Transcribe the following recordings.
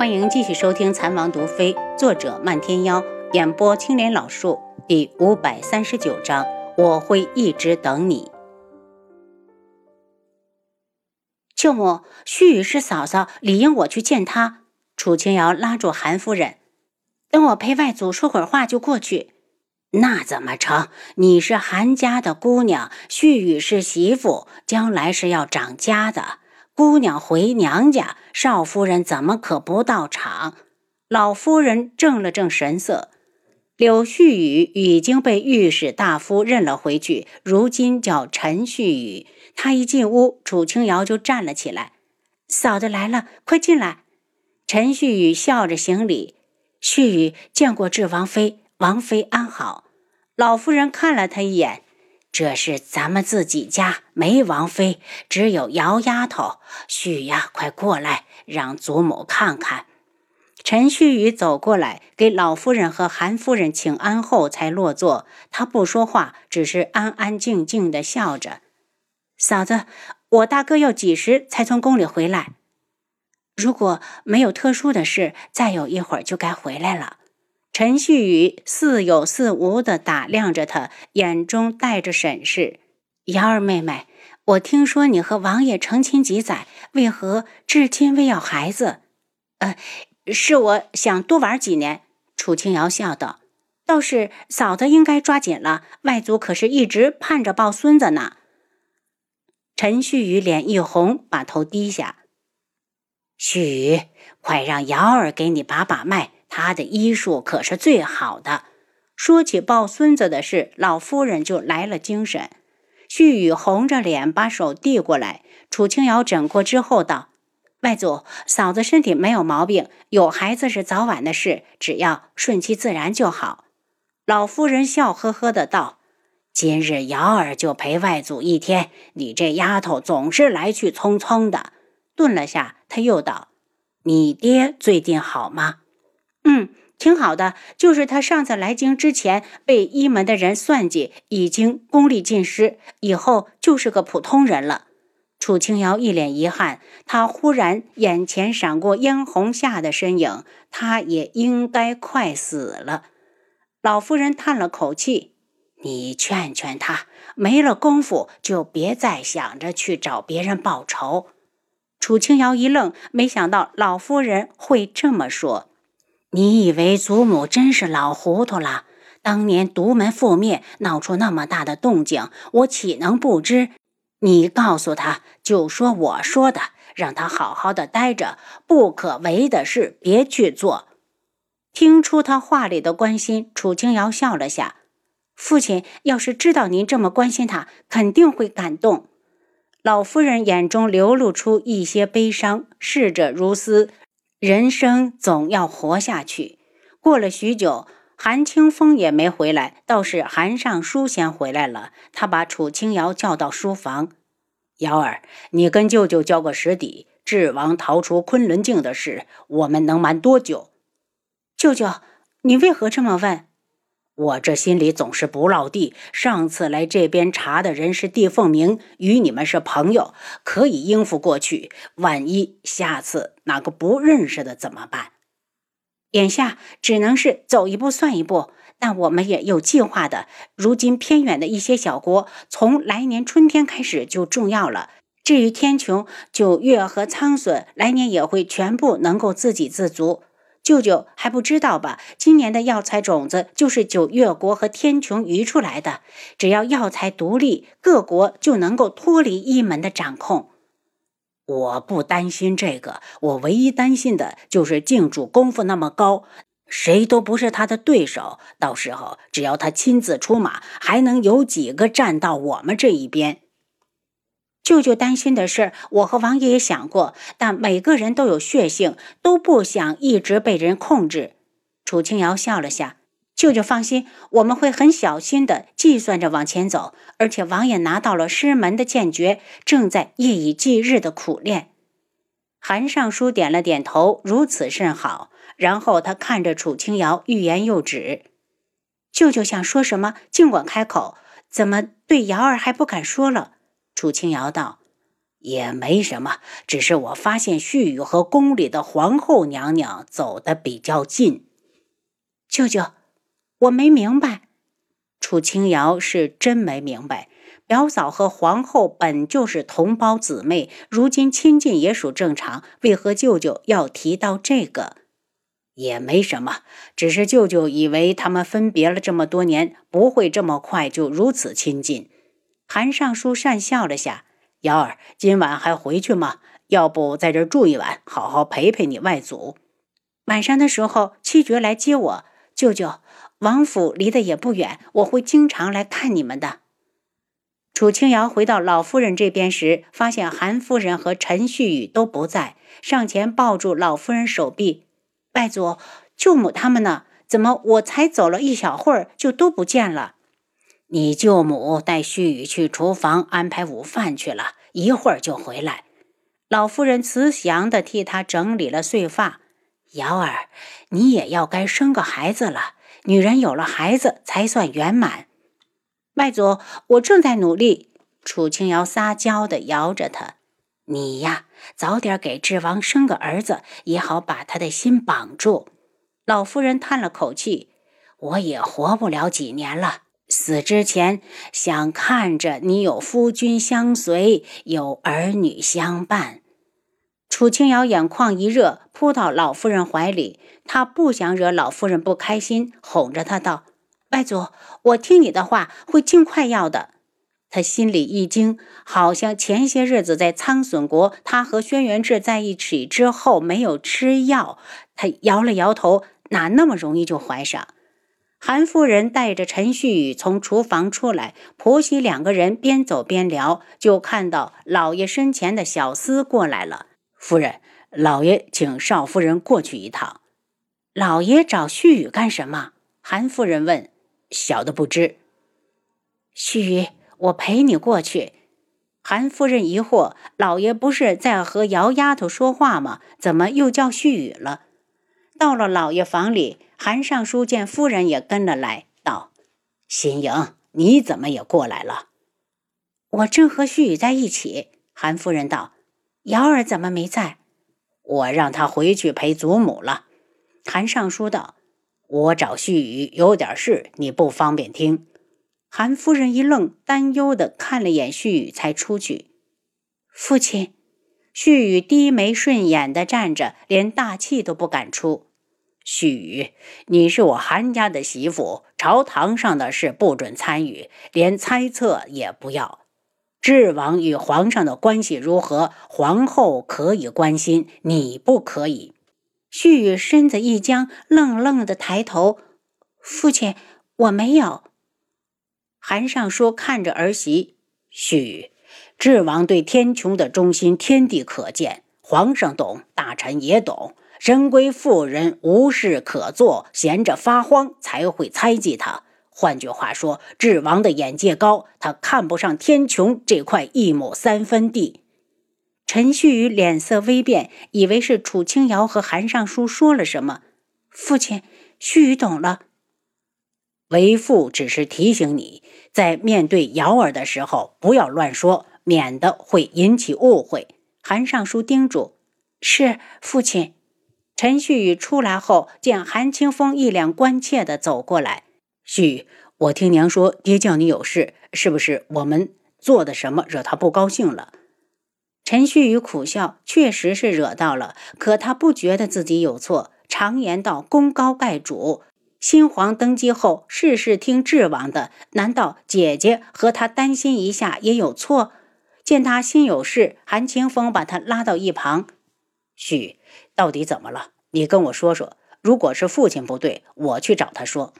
欢迎继续收听《残王毒妃》，作者漫天妖，演播青莲老树，第五百三十九章。我会一直等你。舅母，旭宇是嫂嫂，理应我去见她。楚清瑶拉住韩夫人，等我陪外祖说会儿话就过去。那怎么成？你是韩家的姑娘，旭宇是媳妇，将来是要掌家的。姑娘回娘家，少夫人怎么可不到场？老夫人正了正神色。柳絮雨已经被御史大夫认了回去，如今叫陈絮雨。他一进屋，楚清瑶就站了起来：“嫂子来了，快进来。”陈絮雨笑着行礼：“絮雨见过智王妃，王妃安好。”老夫人看了他一眼。这是咱们自己家，没王妃，只有姚丫头。旭呀，快过来，让祖母看看。陈旭宇走过来，给老夫人和韩夫人请安后，才落座。他不说话，只是安安静静的笑着。嫂子，我大哥要几时才从宫里回来？如果没有特殊的事，再有一会儿就该回来了。陈旭宇似有似无地打量着他，眼中带着审视。瑶儿妹妹，我听说你和王爷成亲几载，为何至今未要孩子？呃，是我想多玩几年。楚清瑶笑道：“倒是嫂子应该抓紧了，外祖可是一直盼着抱孙子呢。”陈旭宇脸一红，把头低下：“旭宇，快让瑶儿给你把把脉。”他的医术可是最好的。说起抱孙子的事，老夫人就来了精神。旭宇红着脸把手递过来，楚清瑶诊过之后道：“外祖，嫂子身体没有毛病，有孩子是早晚的事，只要顺其自然就好。”老夫人笑呵呵的道：“今日瑶儿就陪外祖一天，你这丫头总是来去匆匆的。”顿了下，他又道：“你爹最近好吗？”嗯，挺好的。就是他上次来京之前，被医门的人算计，已经功力尽失，以后就是个普通人了。楚清瑶一脸遗憾，他忽然眼前闪过嫣红霞的身影，他也应该快死了。老夫人叹了口气：“你劝劝他，没了功夫就别再想着去找别人报仇。”楚清瑶一愣，没想到老夫人会这么说。你以为祖母真是老糊涂了？当年独门覆灭，闹出那么大的动静，我岂能不知？你告诉他，就说我说的，让他好好的待着，不可为的事别去做。听出他话里的关心，楚清瑶笑了下。父亲要是知道您这么关心他，肯定会感动。老夫人眼中流露出一些悲伤，逝者如斯。人生总要活下去。过了许久，韩清风也没回来，倒是韩尚书先回来了。他把楚清瑶叫到书房：“瑶儿，你跟舅舅交个实底，智王逃出昆仑镜的事，我们能瞒多久？”舅舅，你为何这么问？我这心里总是不落地。上次来这边查的人是帝凤鸣，与你们是朋友，可以应付过去。万一下次哪个不认识的怎么办？眼下只能是走一步算一步，但我们也有计划的。如今偏远的一些小国，从来年春天开始就重要了。至于天穹、九月和苍隼，来年也会全部能够自给自足。舅舅还不知道吧？今年的药材种子就是九月国和天穹移出来的。只要药材独立，各国就能够脱离一门的掌控。我不担心这个，我唯一担心的就是靖主功夫那么高，谁都不是他的对手。到时候只要他亲自出马，还能有几个站到我们这一边？舅舅担心的事，我和王爷也想过，但每个人都有血性，都不想一直被人控制。楚清瑶笑了下，舅舅放心，我们会很小心的计算着往前走。而且王爷拿到了师门的剑诀，正在夜以继日的苦练。韩尚书点了点头，如此甚好。然后他看着楚清瑶，欲言又止。舅舅想说什么，尽管开口。怎么对瑶儿还不敢说了？楚清瑶道：“也没什么，只是我发现旭宇和宫里的皇后娘娘走得比较近。舅舅，我没明白。楚清瑶是真没明白，表嫂和皇后本就是同胞姊妹，如今亲近也属正常，为何舅舅要提到这个？也没什么，只是舅舅以为他们分别了这么多年，不会这么快就如此亲近。韩尚书讪笑了下。瑶儿，今晚还回去吗？要不在这住一晚，好好陪陪你外祖。晚上的时候，七绝来接我。舅舅，王府离得也不远，我会经常来看你们的。楚清瑶回到老夫人这边时，发现韩夫人和陈旭宇都不在，上前抱住老夫人手臂：“外祖、舅母他们呢？怎么我才走了一小会儿，就都不见了？”你舅母带旭宇去厨房安排午饭去了，一会儿就回来。老夫人慈祥地替他整理了碎发。瑶儿，你也要该生个孩子了。女人有了孩子才算圆满。外祖，我正在努力。楚清瑶撒娇地摇着他：“你呀，早点给智王生个儿子，也好把他的心绑住。”老夫人叹了口气：“我也活不了几年了。”死之前想看着你有夫君相随，有儿女相伴。楚清瑶眼眶一热，扑到老夫人怀里。她不想惹老夫人不开心，哄着她道：“外祖，我听你的话，会尽快要的。”她心里一惊，好像前些日子在苍隼国，她和轩辕志在一起之后没有吃药。她摇了摇头，哪那么容易就怀上？韩夫人带着陈旭宇从厨房出来，婆媳两个人边走边聊，就看到老爷身前的小厮过来了。夫人，老爷请少夫人过去一趟。老爷找旭宇干什么？韩夫人问。小的不知。旭宇，我陪你过去。韩夫人疑惑：老爷不是在和姚丫头说话吗？怎么又叫旭宇了？到了老爷房里。韩尚书见夫人也跟了来，道：“新颖，你怎么也过来了？”我正和旭宇在一起。韩夫人道：“瑶儿怎么没在？”我让他回去陪祖母了。韩尚书道：“我找旭宇有点事，你不方便听。”韩夫人一愣，担忧的看了眼旭宇，才出去。父亲，旭宇低眉顺眼的站着，连大气都不敢出。旭，你是我韩家的媳妇，朝堂上的事不准参与，连猜测也不要。智王与皇上的关系如何？皇后可以关心，你不可以。旭宇身子一僵，愣愣的抬头：“父亲，我没有。”韩尚书看着儿媳：“旭，智王对天穹的忠心，天地可见，皇上懂，大臣也懂。”身归妇人，无事可做，闲着发慌，才会猜忌他。换句话说，智王的眼界高，他看不上天穹这块一亩三分地。陈旭宇脸色微变，以为是楚清瑶和韩尚书说了什么。父亲，旭宇懂了。为父只是提醒你，在面对瑶儿的时候，不要乱说，免得会引起误会。韩尚书叮嘱：“是，父亲。”陈旭宇出来后，见韩清风一脸关切地走过来。旭，我听娘说爹叫你有事，是不是我们做的什么惹他不高兴了？陈旭宇苦笑，确实是惹到了，可他不觉得自己有错。常言道，功高盖主。新皇登基后，事事听智王的，难道姐姐和他担心一下也有错？见他心有事，韩清风把他拉到一旁。旭。到底怎么了？你跟我说说。如果是父亲不对，我去找他说。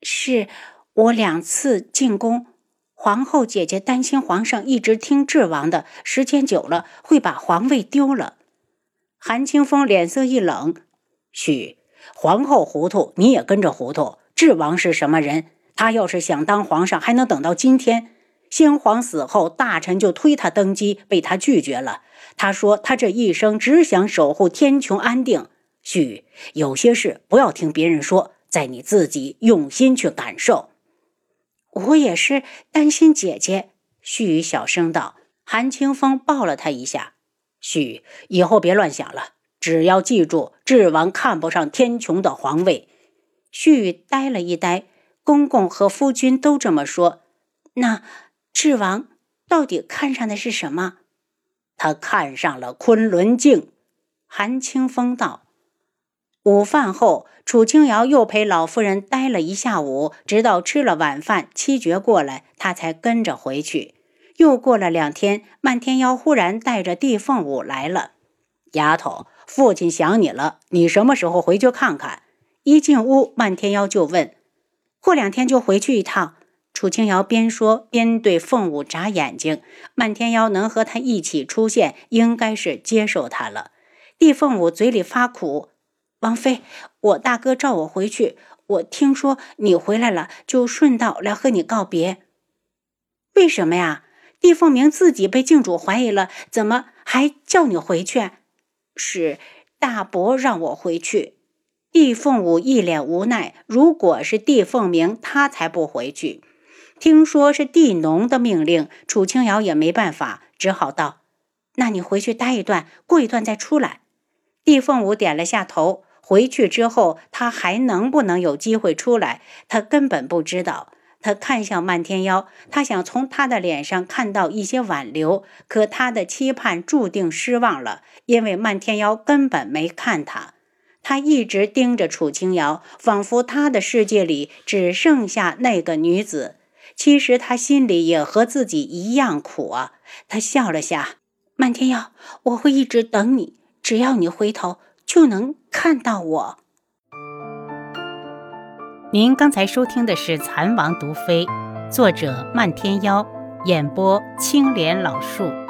是我两次进宫，皇后姐姐担心皇上一直听智王的，时间久了会把皇位丢了。韩清风脸色一冷：“嘘，皇后糊涂，你也跟着糊涂。智王是什么人？他要是想当皇上，还能等到今天？先皇死后，大臣就推他登基，被他拒绝了。”他说：“他这一生只想守护天穹安定。许有些事不要听别人说，在你自己用心去感受。”我也是担心姐姐。旭宇小声道。韩清风抱了他一下：“旭，以后别乱想了，只要记住，智王看不上天穹的皇位。”旭呆了一呆，公公和夫君都这么说，那智王到底看上的是什么？他看上了昆仑镜。韩清风道。午饭后，楚清瑶又陪老夫人待了一下午，直到吃了晚饭，七绝过来，他才跟着回去。又过了两天，漫天妖忽然带着地凤舞来了。丫头，父亲想你了，你什么时候回去看看？一进屋，漫天妖就问：“过两天就回去一趟。”楚清瑶边说边对凤舞眨眼睛。漫天妖能和他一起出现，应该是接受他了。帝凤舞嘴里发苦：“王妃，我大哥召我回去，我听说你回来了，就顺道来和你告别。为什么呀？帝凤鸣自己被靖主怀疑了，怎么还叫你回去？是大伯让我回去。”帝凤舞一脸无奈。如果是帝凤鸣，他才不回去。听说是地农的命令，楚清瑶也没办法，只好道：“那你回去待一段，过一段再出来。”帝凤舞点了下头。回去之后，他还能不能有机会出来？他根本不知道。他看向漫天妖，他想从他的脸上看到一些挽留，可他的期盼注定失望了，因为漫天妖根本没看他。他一直盯着楚清瑶，仿佛他的世界里只剩下那个女子。其实他心里也和自己一样苦啊。他笑了下：“漫天妖，我会一直等你，只要你回头，就能看到我。”您刚才收听的是《蚕王毒妃》，作者漫天妖，演播青莲老树。